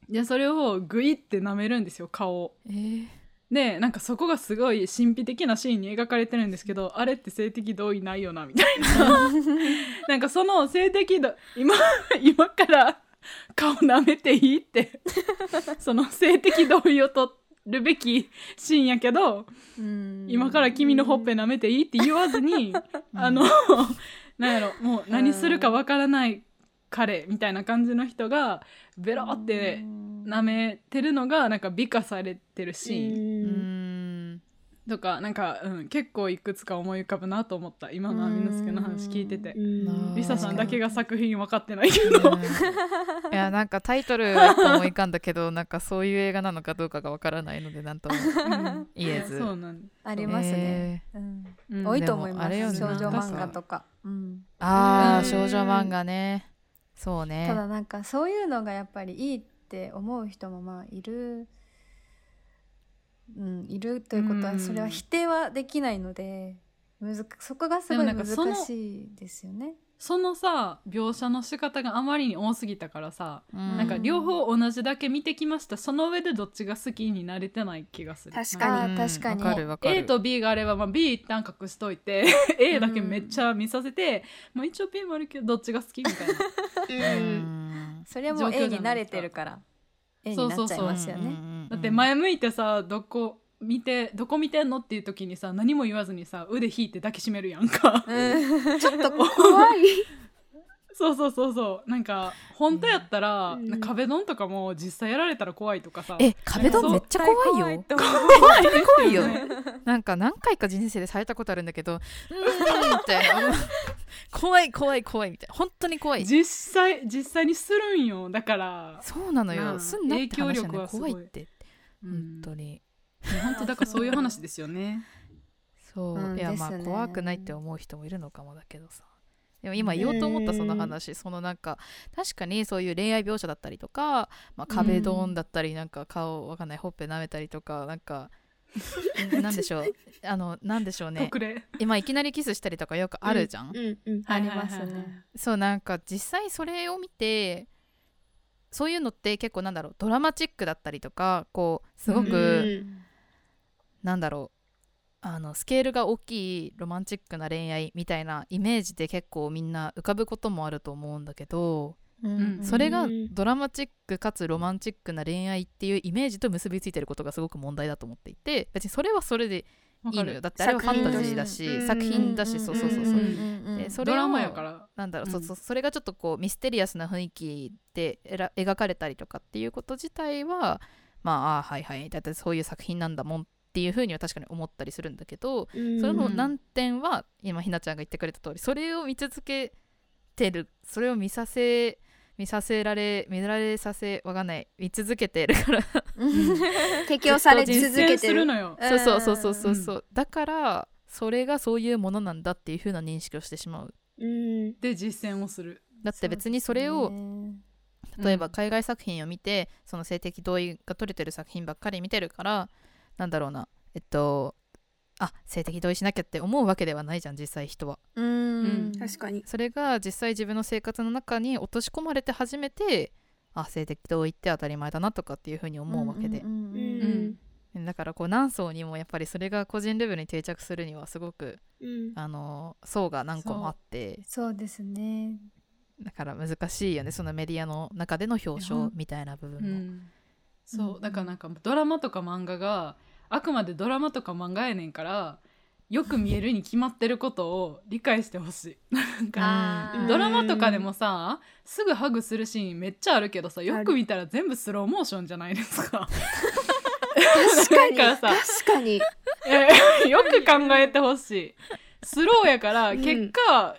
[SPEAKER 1] でそれをグイって舐めるんですよ顔を。
[SPEAKER 2] えー
[SPEAKER 1] でなんかそこがすごい神秘的なシーンに描かれてるんですけどあれって性的同意ないよなみたいな (laughs) なんかその性的ど今今から顔舐めていいってその性的同意を取るべきシーンやけど今から君のほっぺ舐めていいって言わずにあのなんやろもう何するかわからない彼みたいな感じの人がベロって舐めてるのがなんか美化されてるシーン。
[SPEAKER 2] う
[SPEAKER 3] うん
[SPEAKER 2] ん
[SPEAKER 1] とかなんか、うん、結構いくつか思い浮かぶなと思った。今のアミノスケの話聞いてて。
[SPEAKER 3] うん
[SPEAKER 1] リサさんだけが作品分かってないけど
[SPEAKER 2] うん。いやなんかタイトル思い浮かんだけどなんかそういう映画なのかどうかがわからないのでなんとも言えず。
[SPEAKER 1] そうなん
[SPEAKER 4] ありますね、
[SPEAKER 2] え
[SPEAKER 4] うん。
[SPEAKER 1] うん。
[SPEAKER 4] 多いと思います。
[SPEAKER 2] あれよね。
[SPEAKER 4] 少女漫画とか、うん、
[SPEAKER 1] うん。
[SPEAKER 2] ああ少女漫画ね。そうね。
[SPEAKER 4] ただなんかそういうのがやっぱりいいって思う人もまあいる、うん、いるということ
[SPEAKER 1] うん
[SPEAKER 4] はそれは否定はできないのでむずそこがすごい
[SPEAKER 1] でもなんかその
[SPEAKER 4] 難しいですよね。
[SPEAKER 1] そのさ描写の仕方があまりに多すぎたからさ、
[SPEAKER 2] うん。
[SPEAKER 1] なんか両方同じだけ見てきました。その上でどっちが好きになれてない気がする。
[SPEAKER 3] 確かに
[SPEAKER 1] なん
[SPEAKER 4] 確かに。
[SPEAKER 2] わかるわかる。
[SPEAKER 1] A と B があれば、まあ、B 一旦隠しといて A だけめっちゃ見させて、まあ、一応 B もあるけどどっちが好きみたいな。
[SPEAKER 2] う (laughs)
[SPEAKER 3] うん。
[SPEAKER 2] ん
[SPEAKER 4] それはもう A に慣れてるから A になっちゃいますよね。
[SPEAKER 1] だって前向いてさどこ見てどこ見てんのっていう時にさ何も言わずにさ腕引いて抱きしめるやんか。
[SPEAKER 4] うん。(laughs)
[SPEAKER 3] ちょっと怖い (laughs)
[SPEAKER 1] そうそうそうそう。なんか本当やったら、
[SPEAKER 3] うん。
[SPEAKER 1] 壁ドンとかも実際やられたら怖いとかさ。
[SPEAKER 2] え壁ドンめっちゃ怖いよ。
[SPEAKER 4] と思う。
[SPEAKER 2] 本当に怖いよ
[SPEAKER 1] ね。
[SPEAKER 2] なんか何回か人生でされたことあるんだけどうーんみたいな。怖い怖い怖いみたいな。本当に怖い。
[SPEAKER 1] 実際実際にするんよ。だから、
[SPEAKER 2] そうなのよ。すんなって話じゃない
[SPEAKER 1] 影響力はすごい。
[SPEAKER 2] 怖いって
[SPEAKER 1] うん。
[SPEAKER 2] 本当に
[SPEAKER 1] 本当だからそういう話ですよね。
[SPEAKER 2] そう、
[SPEAKER 4] うん
[SPEAKER 2] いやまあ怖くないって思う人もいるのかもだけどさでも今言おうと思ったその話そのなんか確かにそういう恋愛描写だったりとか、まあ、壁ドンだったりなんか顔わかんないほっぺ舐めたりとかなんか (laughs) なんでしょうあのなんでしょうね。今いきなりキスしたりとかよくあるじゃん、
[SPEAKER 3] うんうん
[SPEAKER 4] ありますね。
[SPEAKER 2] そうなんか実際それを見てそういうのって結構なんだろうドラマチックだったりとかこうすごく、
[SPEAKER 3] うん。
[SPEAKER 2] なんだろうあのスケールが大きいロマンチックな恋愛みたいなイメージで結構みんな浮かぶこともあると思うんだけど、
[SPEAKER 1] ん。
[SPEAKER 2] それが
[SPEAKER 3] うん
[SPEAKER 2] ドラマチックかつロマンチックな恋愛っていうイメージと結びついてることがすごく問題だと思っていて別にそれはそれでいいのよ。だってあれはファンタジーだし
[SPEAKER 3] 作
[SPEAKER 2] 作
[SPEAKER 3] 品
[SPEAKER 2] 品だしそうそうそうそう。
[SPEAKER 1] うん
[SPEAKER 2] でそれを
[SPEAKER 1] ドラマやから。
[SPEAKER 2] なんだろう、
[SPEAKER 1] うん。
[SPEAKER 2] そうそう。それがちょっとこうミステリアスな雰囲気でえら描かれたりとかっていうこと自体はまああーはいはい。だってそういう作品なんだもんっていうふうには確かに思ったりするんだけど、
[SPEAKER 3] うん。
[SPEAKER 2] それの難点は今ひなちゃんが言ってくれた通りそれを見続けてるそれを見させ見させられ見られさせわかんない見続けてるから。
[SPEAKER 3] 適用され続
[SPEAKER 1] 実践す
[SPEAKER 3] けてる
[SPEAKER 1] るのよ。
[SPEAKER 2] そうそうそうそうそうそう。だからそれがそういうものなんだっていうふうな認識をしてしまう。
[SPEAKER 3] うん。
[SPEAKER 1] で実践をする。
[SPEAKER 2] だって別にそれを例えば海外作品を見てその性的同意が取れてる作品ばっかり見てるからなんだろうな。えっとあ性的同意しなきゃって思うわけではないじゃん実際人は。
[SPEAKER 4] うん。
[SPEAKER 3] 確かに。
[SPEAKER 2] それが実際自分の生活の中に落とし込まれて初めてあ性的同意って当たり前だなとかっていうふうに思うわけで。だからこう何層にもやっぱりそれが個人レベルに定着するにはすごく
[SPEAKER 3] うん。
[SPEAKER 2] あの層が何個もあって。
[SPEAKER 4] そう。ですね。
[SPEAKER 2] だから難しいよねそのメディアの中での表彰みたいな部分も。
[SPEAKER 1] うん。そう。
[SPEAKER 4] うん
[SPEAKER 1] だからなんかドラマとか漫画があくまでドラマとか漫画やねんからよく見えるに決まってることを理解してほしい。なんかドラマとかでもさすぐハグするシーンめっちゃあるけどさよく見たら全部スローモーションじゃないですか。
[SPEAKER 3] 確かに。確かに
[SPEAKER 1] いやいやよく考えてほしい。スローやから
[SPEAKER 3] うん。
[SPEAKER 1] 結果、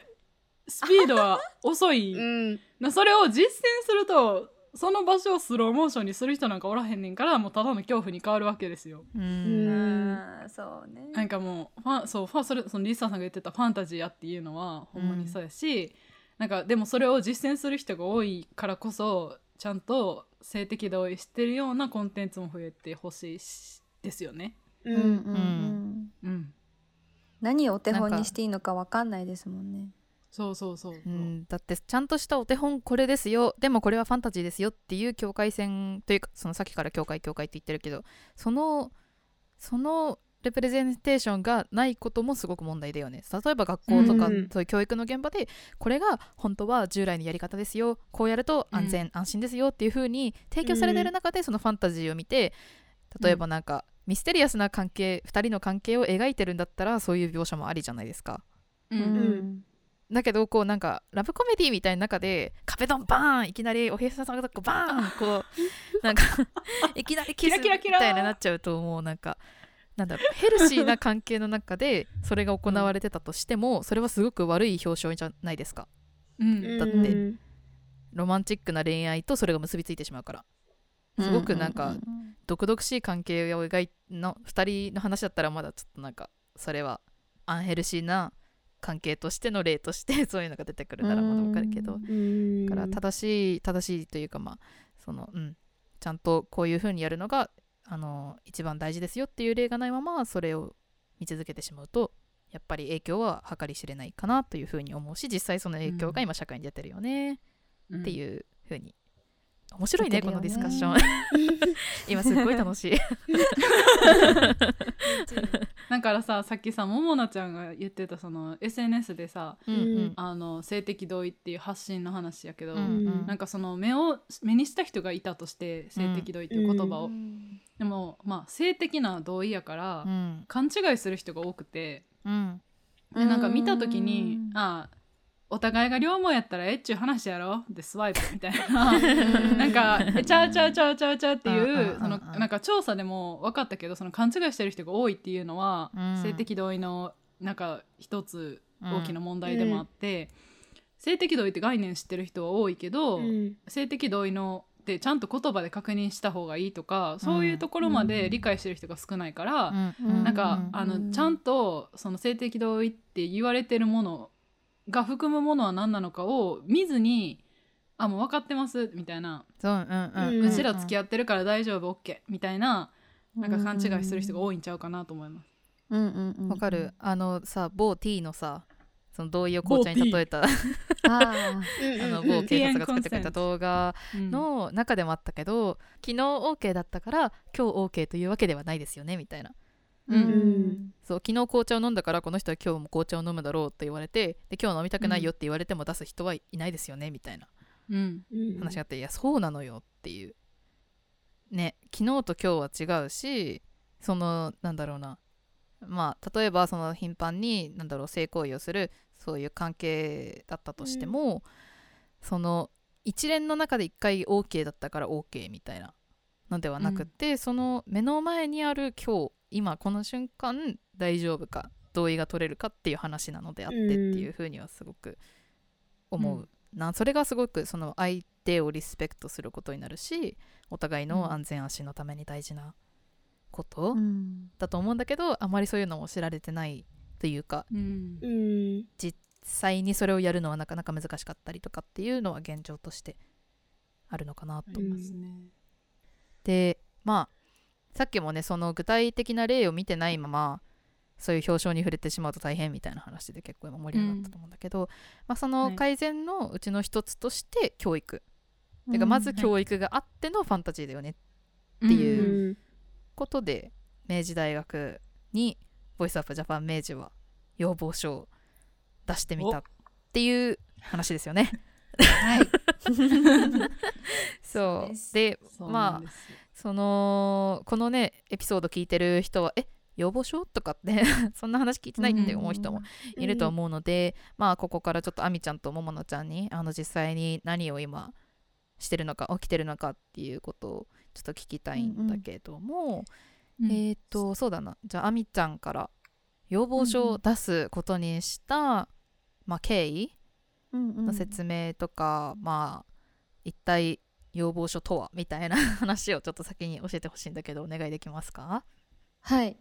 [SPEAKER 1] スピードは遅い、
[SPEAKER 3] うん。
[SPEAKER 1] なそれを実践するとその場所をスローモーションにする人なんかおらへんねんからもうただの恐怖に変わるわけですよ。
[SPEAKER 2] う
[SPEAKER 3] うん。
[SPEAKER 4] そうね。
[SPEAKER 1] なんかもうファンそうファンそれそのリサさんが言ってたファンタジーやっていうのはほんまにそうやし、なんかでもそれを実践する人が多いからこそちゃんと性的同意してるようなコンテンツも増えてほしいしですよね。
[SPEAKER 3] う
[SPEAKER 4] うんうん。うん
[SPEAKER 2] ん。
[SPEAKER 1] うん、
[SPEAKER 4] 何をお手本にしていいのかわかんないですもんね
[SPEAKER 1] そうそうそうそう。
[SPEAKER 2] うん、だってちゃんとしたお手本これですよ。でもこれはファンタジーですよっていう境界線というかそのさっきから境界境界って言ってるけどそのそのレプレゼンテーションがないこともすごく問題だよね。例えば学校とか、
[SPEAKER 3] うん。
[SPEAKER 2] そういう教育の現場でこれが本当は従来のやり方ですよ。こうやると安全、安心ですよっていう風に提供されてる中でそのファンタジーを見て例えばなんか、ミステリアスな関係2人の関係を描いてるんだったらそういう描写もありじゃないですか。
[SPEAKER 1] うん。
[SPEAKER 3] ん
[SPEAKER 2] だけどこうなんかラブコメディみたいな中で壁ドンバーンいきなりお部屋さんがこうバーンこうなんかいきなりキスみ
[SPEAKER 1] キラキラキラ
[SPEAKER 2] たいになっちゃうともうなんかなんだろうヘルシーな関係の中でそれが行われてたとしてもそれはすごく悪い表彰じゃないですか。
[SPEAKER 1] うん。
[SPEAKER 2] だって
[SPEAKER 3] うん。
[SPEAKER 2] ロマンチックな恋愛とそれが結びついてしまうから。すごくなんか毒々しい関係を描いの2人の話だったらまだちょっとなんかそれはアンヘルシーな関係としての例として (laughs) そういうのが出てくるならまだわかるけど。
[SPEAKER 3] うん。
[SPEAKER 2] だから正しい正しいというかまあそのうん。ちゃんとこういう風にやるのがあの一番大事ですよっていう例がないままそれを見続けてしまうとやっぱり影響は計り知れないかなという風に思うし実際その影響が今社会に出てるよねって
[SPEAKER 1] う
[SPEAKER 2] いう風に面白いね
[SPEAKER 4] ね。
[SPEAKER 2] このディスカッション。(laughs) 今すっごい楽しい。(laughs)
[SPEAKER 1] だからささっきさももなちゃんが言ってたその SNS でさ
[SPEAKER 2] うんうん。
[SPEAKER 1] あの性的同意っていう発信の話やけど、
[SPEAKER 2] うんうん。
[SPEAKER 1] なんかその目を目にした人がいたとして性的同意っていう言葉を、
[SPEAKER 4] うん。
[SPEAKER 1] でもまあ性的な同意やから、
[SPEAKER 2] うん。
[SPEAKER 1] 勘違いする人が多くて。
[SPEAKER 2] うん。
[SPEAKER 1] でなんか見た時に
[SPEAKER 4] うん。
[SPEAKER 1] ああお互いが両思いやったらえっちゅう話やろ？でスワイプ (laughs) みたいな。なんか (laughs) えちゃうちゃうちゃうちゃうちゃうってい
[SPEAKER 2] うんうんうんう
[SPEAKER 1] うんそのなんか調査でも分かったけどその勘違いしてる人が多いっていうのは、
[SPEAKER 2] うん。
[SPEAKER 1] 性的同意のなんか一つ大きな問題でもあって、性的同意って概念知ってる人は多いけど、
[SPEAKER 3] うん。
[SPEAKER 1] 性的同意のってちゃんと言葉で確認した方がいいとかそういうところまで理解してる人が少ないから、
[SPEAKER 2] うん
[SPEAKER 1] なんか、
[SPEAKER 2] うん。
[SPEAKER 1] あのちゃんとその性的同意って言われてるものが含むものは何なのかを見ずにあもう分かってますみたいな、
[SPEAKER 2] そううんうん
[SPEAKER 3] うん。
[SPEAKER 1] うちら付き
[SPEAKER 2] 合
[SPEAKER 1] 合ってるから大丈夫 OK みたいななんか勘違いする人が多いんちゃうかなと思います。
[SPEAKER 4] うんうんうん。
[SPEAKER 2] わかる。あのさ某 T のさその同意を紅茶に例えた。(laughs) あ
[SPEAKER 4] あ
[SPEAKER 2] の某警察が作ってくれた動画
[SPEAKER 1] うん。
[SPEAKER 2] の中でもあったけど昨日 OK だったから今日 OK というわけではないですよねみたいな。
[SPEAKER 4] ー
[SPEAKER 1] うん。
[SPEAKER 3] うん。
[SPEAKER 2] そう昨日紅茶を飲んだからこの人は今日も紅茶を飲むだろうって言われてで今日飲みたくないよって言われても出す人はいないですよねみたいな
[SPEAKER 1] うん。
[SPEAKER 3] うん
[SPEAKER 2] 話があって、いやそうなのよっていう。ね昨日と今日は違うしそのなんだろうな。まあ例えばその頻繁になんだろう性行為をするそういう関係だったとしても、その一連の中で一回 OK だったから OK みたいなのではなくて、その目の前にある今日今この瞬間大丈夫か同意が取れるかっていう話なのであってっていうふうにはすごく思う、な。それがすごくその相手をリスペクトすることになるしお互いの安全安心のために大事なこと
[SPEAKER 4] うん。
[SPEAKER 2] だと思うんだけど、あまりそういうのも知られてないというか
[SPEAKER 1] うん。
[SPEAKER 3] うん
[SPEAKER 2] 実際にそれをやるのはなかなか難しかったりとかっていうのは現状としてあるのかなと
[SPEAKER 3] うん
[SPEAKER 1] です。ね。
[SPEAKER 2] でまあさっきもねその具体的な例を見てないままそういう表彰に触れてしまうと大変みたいな話で結構今盛り上がったと思うんだけど、まあ、その
[SPEAKER 1] はい。
[SPEAKER 2] 改善のうちの一つとして教育、てかまず教育があってのファンタジーだよねっていう
[SPEAKER 3] うん。
[SPEAKER 2] ことで明治大学にボイスアップジャパン明治は要望書を出してみたっていう話ですよね。
[SPEAKER 4] はい。(laughs)
[SPEAKER 2] そう。
[SPEAKER 4] で
[SPEAKER 2] まあそのこのねエピソード聞いてる人はえ要望書とかって (laughs) そんな話聞いてないって思う人もいると思うので、まあここからちょっとあみちゃんとももなちゃんにあの実際に何を今してるのか起きてるのかっていうことをちょっと聞きたいんだけども、
[SPEAKER 1] うん
[SPEAKER 2] えっ、とそうだな。じゃああみちゃんから要望書を出すことにした、まあ、経緯の説明とか、まあ一体要望書とは？みたいな (laughs) 話をちょっと先に教えてほしいんだけどお願いできますか？
[SPEAKER 4] はい。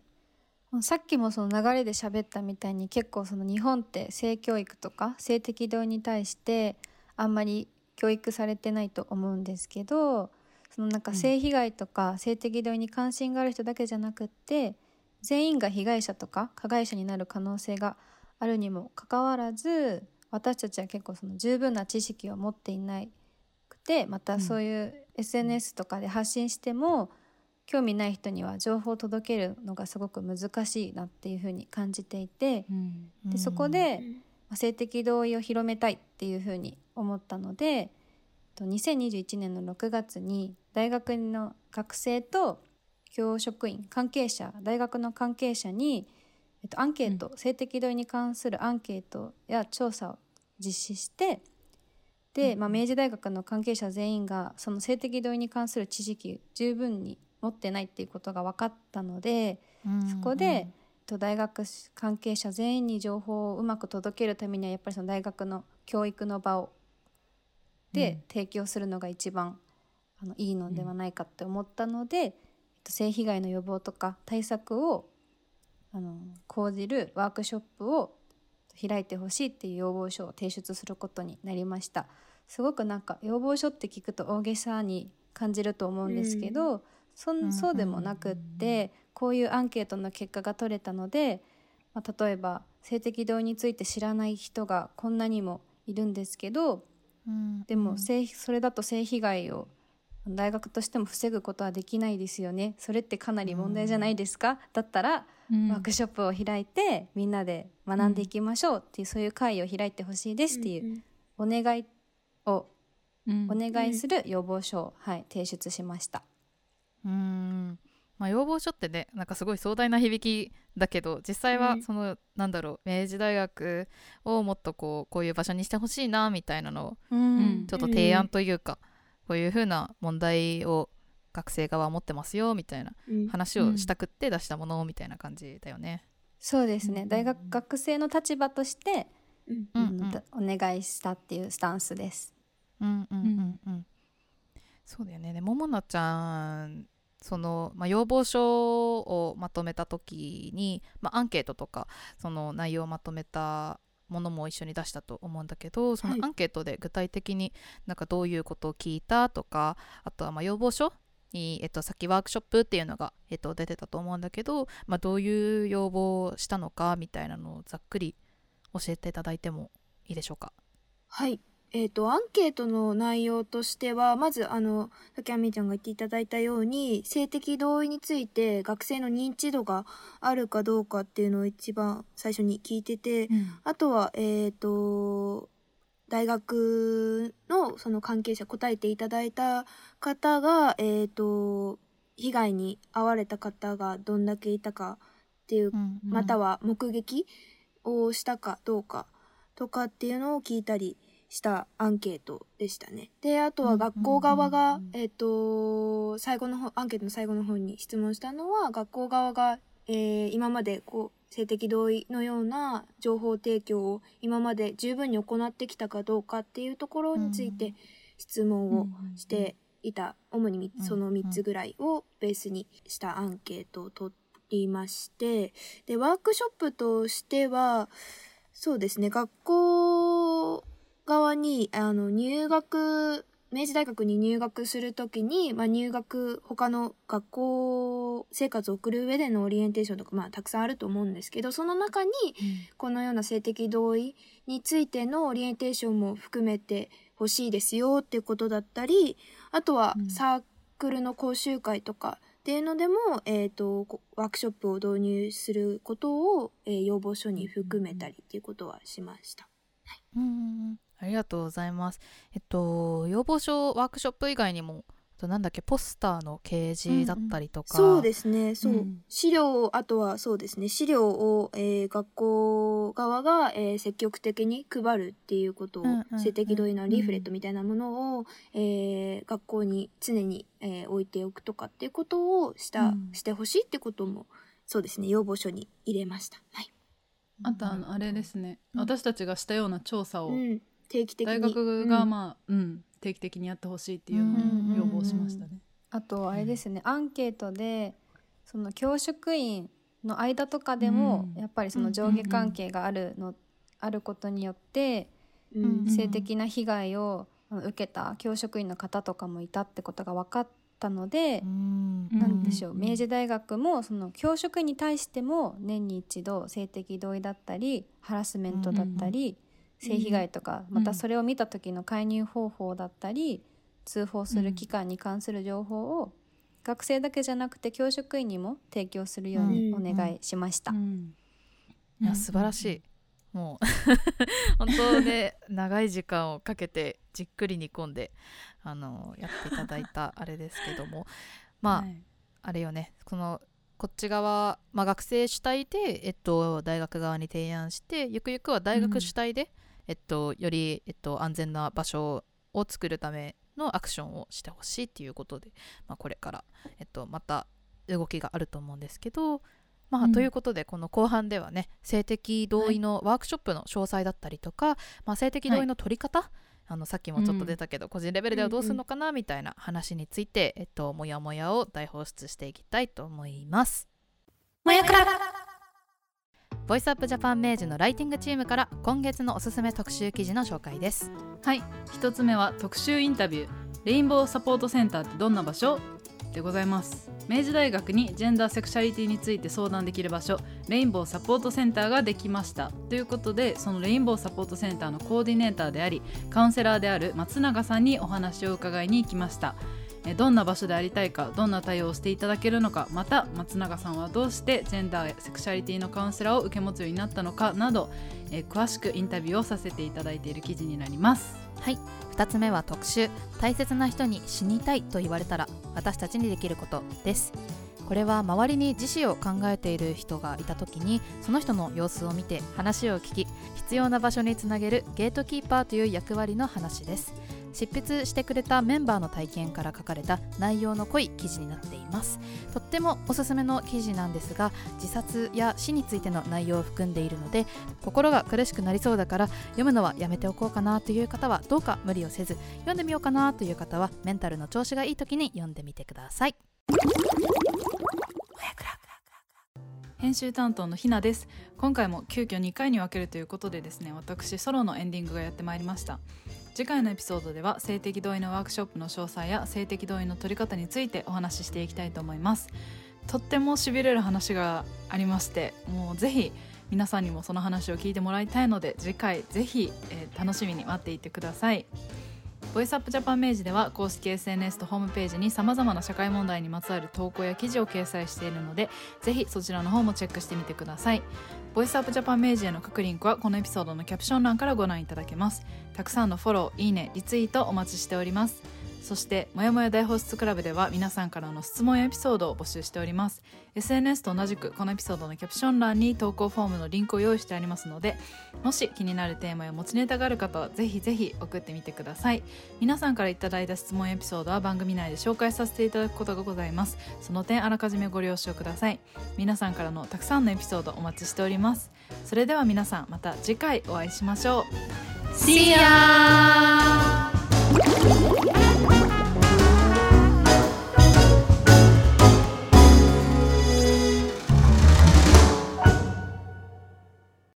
[SPEAKER 4] さっきもその流れで喋ったみたいに結構その日本って性教育とか性的同意に対してあんまり教育されてないと思うんですけどそのなんか性被害とか性的同意に関心がある人だけじゃなくって全員が被害者とか加害者になる可能性があるにもかかわらず私たちは結構その十分な知識を持っていなくてまたそういう SNS とかで発信しても、興味ない人には情報を届けるのがすごく難しいなっていうふうに感じていて、でそこで、性的同意を広めたいっていうふうに思ったので2021年の6月に大学の学生と教職員関係者大学の関係者に、えっと、アンケート、うん、性的同意に関するアンケートや調査を実施してで、まあ、明治大学の関係者全員がその性的同意に関する知識十分に持ってないっていうことが分かったので、そこで、と、大学関係者全員に情報をうまく届けるためにはやっぱりその大学の教育の場をで提供するのが一番あのいいのではないかって思ったので、えっと、性被害の予防とか対策をあの講じるワークショップを開いてほしいっていう要望書を提出することになりました。すごくなんか要望書って聞くと大げさに感じると思うんですけど、うん、そそうでもなくってこういうアンケートの結果が取れたので、まあ、例えば性的同意について知らない人がこんなにもいるんですけど、うん、でも性それだと性被害を大学としても防ぐことはできないですよね。それってかなり問題じゃないですか、うん、だったら、うん、ワークショップを開いてみんなで学んでいきましょうっていう、そういう会を開いてほしいですっていうお願いを、お願いする要望書を、はい、提出しました。
[SPEAKER 2] うん。まあ、要望書ってねなんかすごい壮大な響きだけど実際はその、うん、なんだろう明治大学をもっとこうこういう場所にしてほしいなみたいなのを、うん、ちょっと提案というか、こういうふうな問題を学生側は持ってますよみたいな話をしたくって出したものみたいな感じだよね。
[SPEAKER 4] そうですね。大学学生の立場として、うんうん。お願いしたっていうスタンスです。
[SPEAKER 2] うんうんうんうん、そうだよね。でももなちゃんその、まあ、要望書をまとめた時に、まあ、アンケートとかその内容をまとめたものも一緒に出したと思うんだけどそのアンケートで具体的になんかどういうことを聞いたとかあとはま要望書に、えっと、さっきワークショップっていうのが、えっと、出てたと思うんだけど、まあ、どういう要望をしたのかみたいなのをざっくり教えていただいてもいいでしょうか？
[SPEAKER 3] はいえっ、ー、と、アンケートの内容としては、まず、あの、竹みちゃんが言っていただいたように、性的同意について学生の認知度があるかどうかっていうのを一番最初に聞いてて、うん、あとは、えっ、ー、と、大学のその関係者答えていただいた方が、えっ、ー、と、被害に遭われた方がどんだけいたかっていう、うんうん、または目撃をしたかどうかとかっていうのを聞いたり、したアンケートでしたね。で、あとは学校側が、えっ、と、最後の方、アンケートの最後の方に質問したのは、学校側が、えー、今までこう、性的同意のような情報提供を今まで十分に行ってきたかどうかっていうところについて質問をしていた、主にその3つぐらいをベースにしたアンケートを取りまして、で、ワークショップとしては、そうですね、学校側に、あの、入学、明治大学に入学するときに、まあ、入学、他の学校生活を送る上でのオリエンテーションとか、まあ、たくさんあると思うんですけど、その中に、このような性的同意についてのオリエンテーションも含めてほしいですよっていうことだったり、あとはサークルの講習会とかっていうのでも、えっ、ー、と、ワークショップを導入することを、えー、要望書に含めたりっていうことはしました。
[SPEAKER 2] はい、うんありがとうございます。えっと、要望書ワークショップ以外にも、となんだっけポスターの掲示だったりとか、
[SPEAKER 3] うんうん、そうですね。そう、うん、資料あとはそうですね。資料を、えー、学校側が、えー、積極的に配るっていうことを、うんうん、性的同意のリーフレットみたいなものを、えー、学校に常に、えー、置いておくとかっていうことをした、うん、してほしいってこともそうですね。要望書に入れました。はい。
[SPEAKER 1] あとあのあれですね、私たちがしたような調査を、
[SPEAKER 3] 定期的に。
[SPEAKER 1] 大学がまあ、うん、定期的にやってほしいっていうのを要望しましたね。
[SPEAKER 4] あとあれですね、アンケートでその教職員の間とかでも、
[SPEAKER 1] うん。
[SPEAKER 4] やっぱりその上下関係があるの、あることによって、
[SPEAKER 3] うん。
[SPEAKER 4] 性的な被害を受けた教職員の方とかもいたってことが分かったので、
[SPEAKER 2] うん。
[SPEAKER 1] うん
[SPEAKER 4] なんでしょう、
[SPEAKER 1] うん。
[SPEAKER 4] 明治大学もその教職員に対しても年に一度性的同意だったりハラスメントだったり、性被害とか、
[SPEAKER 1] うん。
[SPEAKER 4] またそれを見た時の介入方法だったり通報する機関に関する情報を、学生だけじゃなくて教職員にも提供するようにお願いしました。
[SPEAKER 1] うん。
[SPEAKER 2] いや素晴らしい、もう (laughs) 本当で長い時間をかけてじっくり煮込んであのやっていただいたあれですけども。(laughs) まあ、
[SPEAKER 1] はい。
[SPEAKER 2] あれよね。このこっち側、まあ、学生主体で、えっと、大学側に提案してゆくゆくは大学主体で、えっと、より、えっと、安全な場所を作るためのアクションをしてほしいっていうことで、まあ、これから、えっと、また動きがあると思うんですけど、まあ
[SPEAKER 1] うん。
[SPEAKER 2] ということでこの後半ではね性的同意のワークショップの詳細だったりとか、まあ、性的同意の取り方、あのさっきもちょっと出たけど、個人レベルではどうするのかなみたいな話について、えっと、もやもやを大放出していきたいと思います。
[SPEAKER 3] もやくら
[SPEAKER 2] ボイスアップジャパン明治のライティングチームから今月のおすすめ特集記事の紹介です。
[SPEAKER 1] はい。一つ目は特集インタビュー。レインボーサポートセンターってどんな場所？でございます。明治大学にジェンダーセクシャリティについて相談できる場所。レインボーサポートセンターができました。ということでそのレインボーサポートセンターのコーディネーターでありカウンセラーである松永さんにお話を伺いに行きました。どんな場所でありたいかどんな対応をしていただけるのかまた松永さんはどうしてジェンダーやセクシャリティのカウンセラーを受け持つようになったのかなど、えー詳しくインタビューをさせていただいている記事になります。
[SPEAKER 2] はい。2つ目は特集。大切な人に死にたいと言われたら私たちにできることです。これは周りに自死を考えている人がいた時にその人の様子を見て話を聞き必要な場所につなげるゲートキーパーという役割の話です。執筆してくれたメンバーの体験から書かれた内容の濃い記事になっています。とってもおすすめの記事なんですが自殺や死についての内容を含んでいるので心が苦しくなりそうだから読むのはやめておこうかなという方はどうか無理をせず読んでみようかなという方はメンタルの調子がいい時に読んでみてください。
[SPEAKER 1] 編集担当のひなです。今回も急遽2回に分けるということでですね私ソロのエンディングがやってまいりました。次回のエピソードでは性的同意のワークショップの詳細や性的同意の取り方についてお話ししていきたいと思います。とってもしびれる話がありましてもうぜひ皆さんにもその話を聞いてもらいたいので次回ぜひ、えー楽しみに待っていてください。 Voice Up Japan 明治では公式 SNS とホームページにさまざまな社会問題にまつわる投稿や記事を掲載しているのでぜひそちらの方もチェックしてみてください。 Voice Up Japan 明治への各リンクはこのエピソードのキャプション欄からご覧いただけます。たくさんのフォローいいねリツイートお待ちしております。そしてもやもや大放出クラブでは皆さんからの質問やエピソードを募集しております。SNS と同じくこのエピソードのキャプション欄に投稿フォームのリンクを用意してありますのでもし気になるテーマや持ちネタがある方はぜひぜひ送ってみてください。皆さんからいただいた質問エピソードは番組内で紹介させていただくことがございます。その点あらかじめご了承ください。皆さんからのたくさんのエピソードお待ちしております。それでは皆さんまた次回お会いしましょう。
[SPEAKER 3] See ya!